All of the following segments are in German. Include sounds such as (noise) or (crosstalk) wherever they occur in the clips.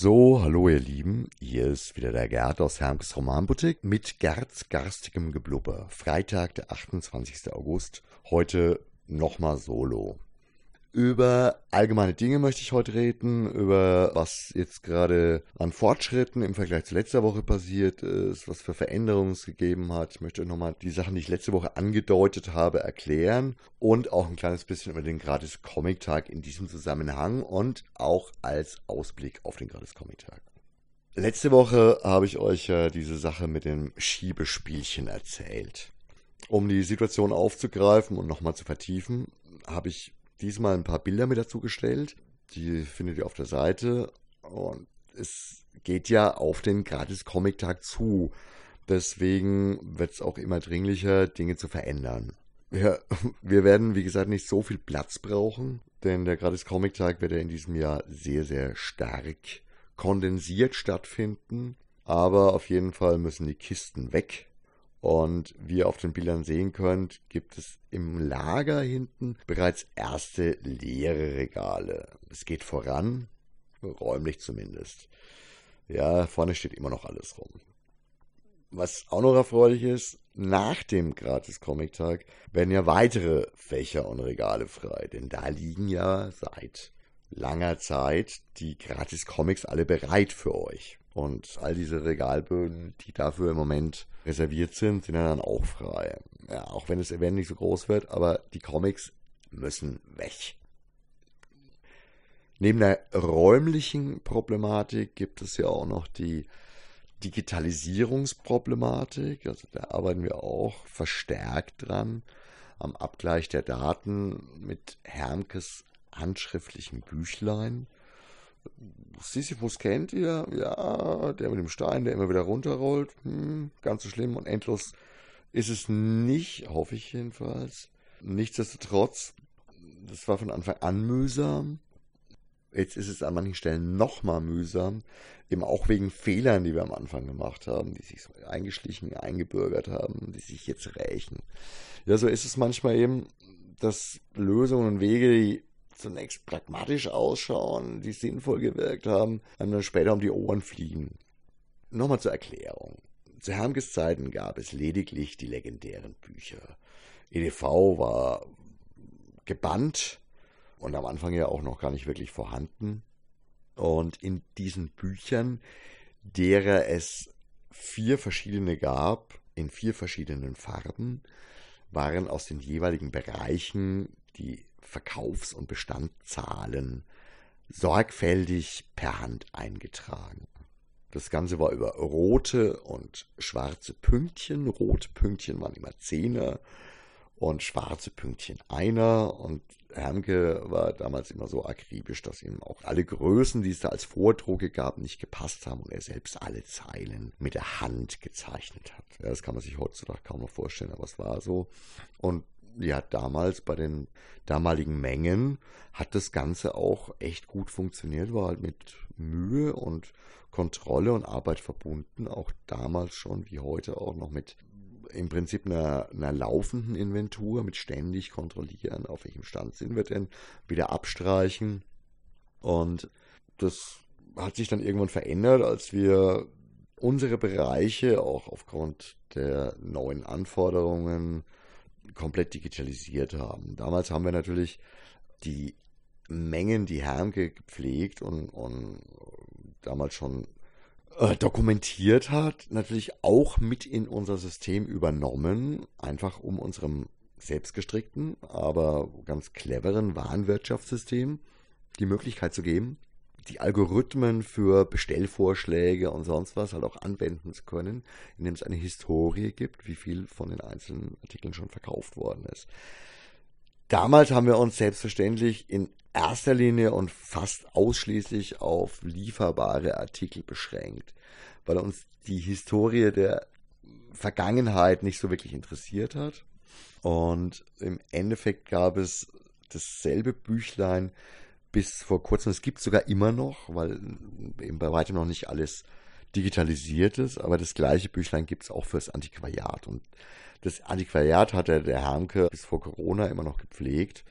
So, hallo ihr Lieben, hier ist wieder der Gerd aus Hermkes Romanboutique mit Gerds garstigem Geblubber. Freitag, der 28. August, heute nochmal solo. Über allgemeine Dinge möchte ich heute reden, über was jetzt gerade an Fortschritten im Vergleich zu letzter Woche passiert ist, was für Veränderungen es gegeben hat. Ich möchte euch nochmal die Sachen, die ich letzte Woche angedeutet habe, erklären und auch ein kleines bisschen über den Gratis Comic Tag in diesem Zusammenhang und auch als Ausblick auf den Gratis Comic Tag. Letzte Woche habe ich euch ja diese Sache mit dem Schiebespielchen erzählt. Um die Situation aufzugreifen und nochmal zu vertiefen, habe ich diesmal ein paar Bilder mit dazu gestellt. Die findet ihr auf der Seite. Und es geht ja auf den Gratis-Comic-Tag zu. Deswegen wird es auch immer dringlicher, Dinge zu verändern. Ja, (laughs) wir werden, wie gesagt, nicht so viel Platz brauchen, denn der Gratis-Comic-Tag wird ja in diesem Jahr sehr, sehr stark kondensiert stattfinden. Aber auf jeden Fall müssen die Kisten weg. Und wie ihr auf den Bildern sehen könnt, gibt es im Lager hinten bereits erste leere Regale. Es geht voran, räumlich zumindest. Ja, vorne steht immer noch alles rum. Was auch noch erfreulich ist, nach dem Gratis-Comic-Tag werden ja weitere Fächer und Regale frei, denn da liegen ja seit langer Zeit die Gratis-Comics alle bereit für euch. Und all diese Regalböden, die dafür im Moment reserviert sind, sind dann auch frei. Ja, auch wenn das Event nicht so groß wird, aber die Comics müssen weg. Neben der räumlichen Problematik gibt es ja auch noch die Digitalisierungsproblematik. Also da arbeiten wir auch verstärkt dran am Abgleich der Daten mit Hermkes handschriftlichen Büchlein. Sisyphus kennt ihr, ja, der mit dem Stein, der immer wieder runterrollt. Hm, ganz so schlimm und endlos ist es nicht, hoffe ich jedenfalls. Nichtsdestotrotz, das war von Anfang an mühsam. Jetzt ist es an manchen Stellen nochmal mühsam, eben auch wegen Fehlern, die wir am Anfang gemacht haben, die sich so eingeschlichen, eingebürgert haben, die sich jetzt rächen. Ja, so ist es manchmal eben, dass Lösungen und Wege, die zunächst pragmatisch ausschauen, die sinnvoll gewirkt haben, dann später um die Ohren fliegen. Nochmal zur Erklärung. Zu Hermges Zeiten gab es lediglich die legendären Bücher. EDV war gebannt und am Anfang ja auch noch gar nicht wirklich vorhanden. Und in diesen Büchern, derer es vier verschiedene gab, in vier verschiedenen Farben, waren aus den jeweiligen Bereichen die Verkaufs- und Bestandszahlen sorgfältig per Hand eingetragen. Das Ganze war über rote und schwarze Pünktchen. Rote Pünktchen waren immer Zehner und schwarze Pünktchen einer. Und Hermke war damals immer so akribisch, dass ihm auch alle Größen, die es da als Vordrucke gab, nicht gepasst haben und er selbst alle Zeilen mit der Hand gezeichnet hat. Ja, das kann man sich heutzutage kaum noch vorstellen, aber es war so. Und ja, damals bei den damaligen Mengen hat das Ganze auch echt gut funktioniert, war halt mit Mühe und Kontrolle und Arbeit verbunden, auch damals schon wie heute auch noch mit im Prinzip einer, einer laufenden Inventur, mit ständig kontrollieren, auf welchem Stand sind wir denn, wieder abstreichen. Und das hat sich dann irgendwann verändert, als wir unsere Bereiche auch aufgrund der neuen Anforderungen komplett digitalisiert haben. Damals haben wir natürlich die Mengen, die Hermke gepflegt und, und damals schon äh, dokumentiert hat, natürlich auch mit in unser System übernommen, einfach um unserem selbstgestrickten, aber ganz cleveren Warenwirtschaftssystem die Möglichkeit zu geben, die Algorithmen für Bestellvorschläge und sonst was halt auch anwenden zu können, indem es eine Historie gibt, wie viel von den einzelnen Artikeln schon verkauft worden ist. Damals haben wir uns selbstverständlich in erster Linie und fast ausschließlich auf lieferbare Artikel beschränkt, weil uns die Historie der Vergangenheit nicht so wirklich interessiert hat. Und im Endeffekt gab es dasselbe Büchlein bis vor kurzem, es gibt sogar immer noch, weil eben bei weitem noch nicht alles digitalisiert ist, aber das gleiche Büchlein gibt es auch fürs Antiquariat. Und das Antiquariat hat der, der Hermke bis vor Corona immer noch gepflegt.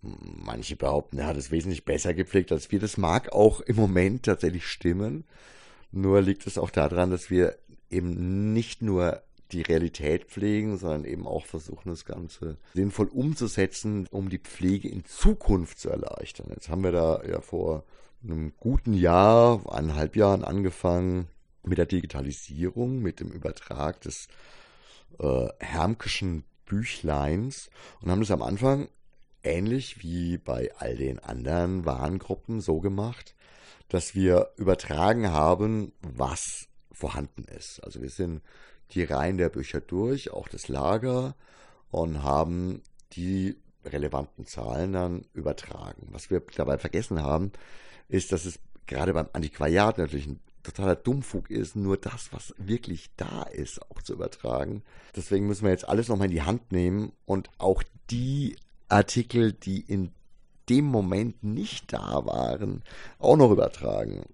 Manche behaupten, er hat es wesentlich besser gepflegt als wir. Das mag auch im Moment tatsächlich stimmen. Nur liegt es auch daran, dass wir eben nicht nur die Realität pflegen, sondern eben auch versuchen, das Ganze sinnvoll umzusetzen, um die Pflege in Zukunft zu erleichtern. Jetzt haben wir da ja vor einem guten Jahr, eineinhalb Jahren angefangen mit der Digitalisierung, mit dem Übertrag des äh, Hermkeschen Büchleins und haben das am Anfang ähnlich wie bei all den anderen Warengruppen so gemacht, dass wir übertragen haben, was vorhanden ist. Also wir sind die Reihen der Bücher durch, auch das Lager, und haben die relevanten Zahlen dann übertragen. Was wir dabei vergessen haben, ist, dass es gerade beim Antiquariat natürlich ein totaler Dummfug ist, nur das, was wirklich da ist, auch zu übertragen. Deswegen müssen wir jetzt alles nochmal in die Hand nehmen und auch die Artikel, die in dem Moment nicht da waren, auch noch übertragen.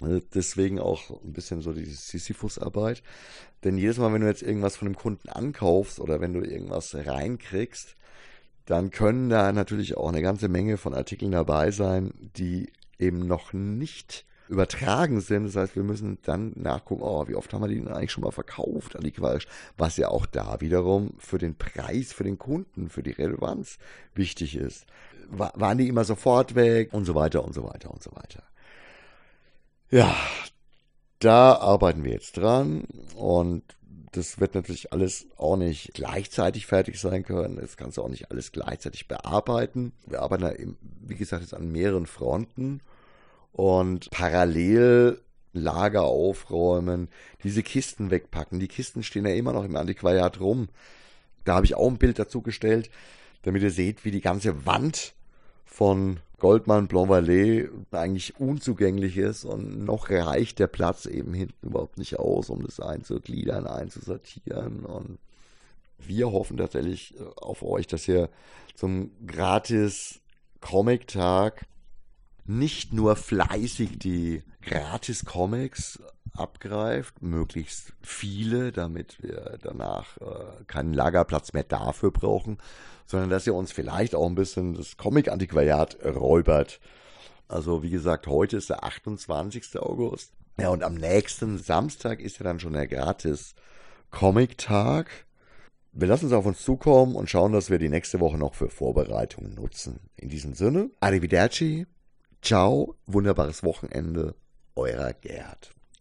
Also deswegen auch ein bisschen so diese Sisyphus-Arbeit. Denn jedes Mal, wenn du jetzt irgendwas von einem Kunden ankaufst oder wenn du irgendwas reinkriegst, dann können da natürlich auch eine ganze Menge von Artikeln dabei sein, die eben noch nicht übertragen sind. Das heißt, wir müssen dann nachgucken, oh, wie oft haben wir die denn eigentlich schon mal verkauft, antiquarisch, was ja auch da wiederum für den Preis, für den Kunden, für die Relevanz wichtig ist. waren die immer sofort weg und so weiter und so weiter und so weiter. Ja, da arbeiten wir jetzt dran und das wird natürlich alles auch nicht gleichzeitig fertig sein können. Das kannst du auch nicht alles gleichzeitig bearbeiten. Wir arbeiten da, eben, wie gesagt, jetzt an mehreren Fronten und parallel Lager aufräumen, diese Kisten wegpacken. Die Kisten stehen ja immer noch im Antiquariat rum. Da habe ich auch ein Bild dazu gestellt, damit ihr seht, wie die ganze Wand von Goldman Blanc Vallée eigentlich unzugänglich ist und noch reicht der Platz eben hinten überhaupt nicht aus, um das einzugliedern, einzusortieren. Und wir hoffen tatsächlich äh, auf euch, dass ihr zum gratis Comic-Tag nicht nur fleißig die Gratis-Comics abgreift, möglichst viele, damit wir danach äh, keinen Lagerplatz mehr dafür brauchen, sondern dass ihr uns vielleicht auch ein bisschen das Comic-Antiquariat räubert. Also wie gesagt, heute ist der 28. August. Ja, und am nächsten Samstag ist ja dann schon der Gratis-Comic-Tag. Wir lassen es auf uns zukommen und schauen, dass wir die nächste Woche noch für Vorbereitungen nutzen. In diesem Sinne, arrivederci, ciao, wunderbares Wochenende, euer Gerd.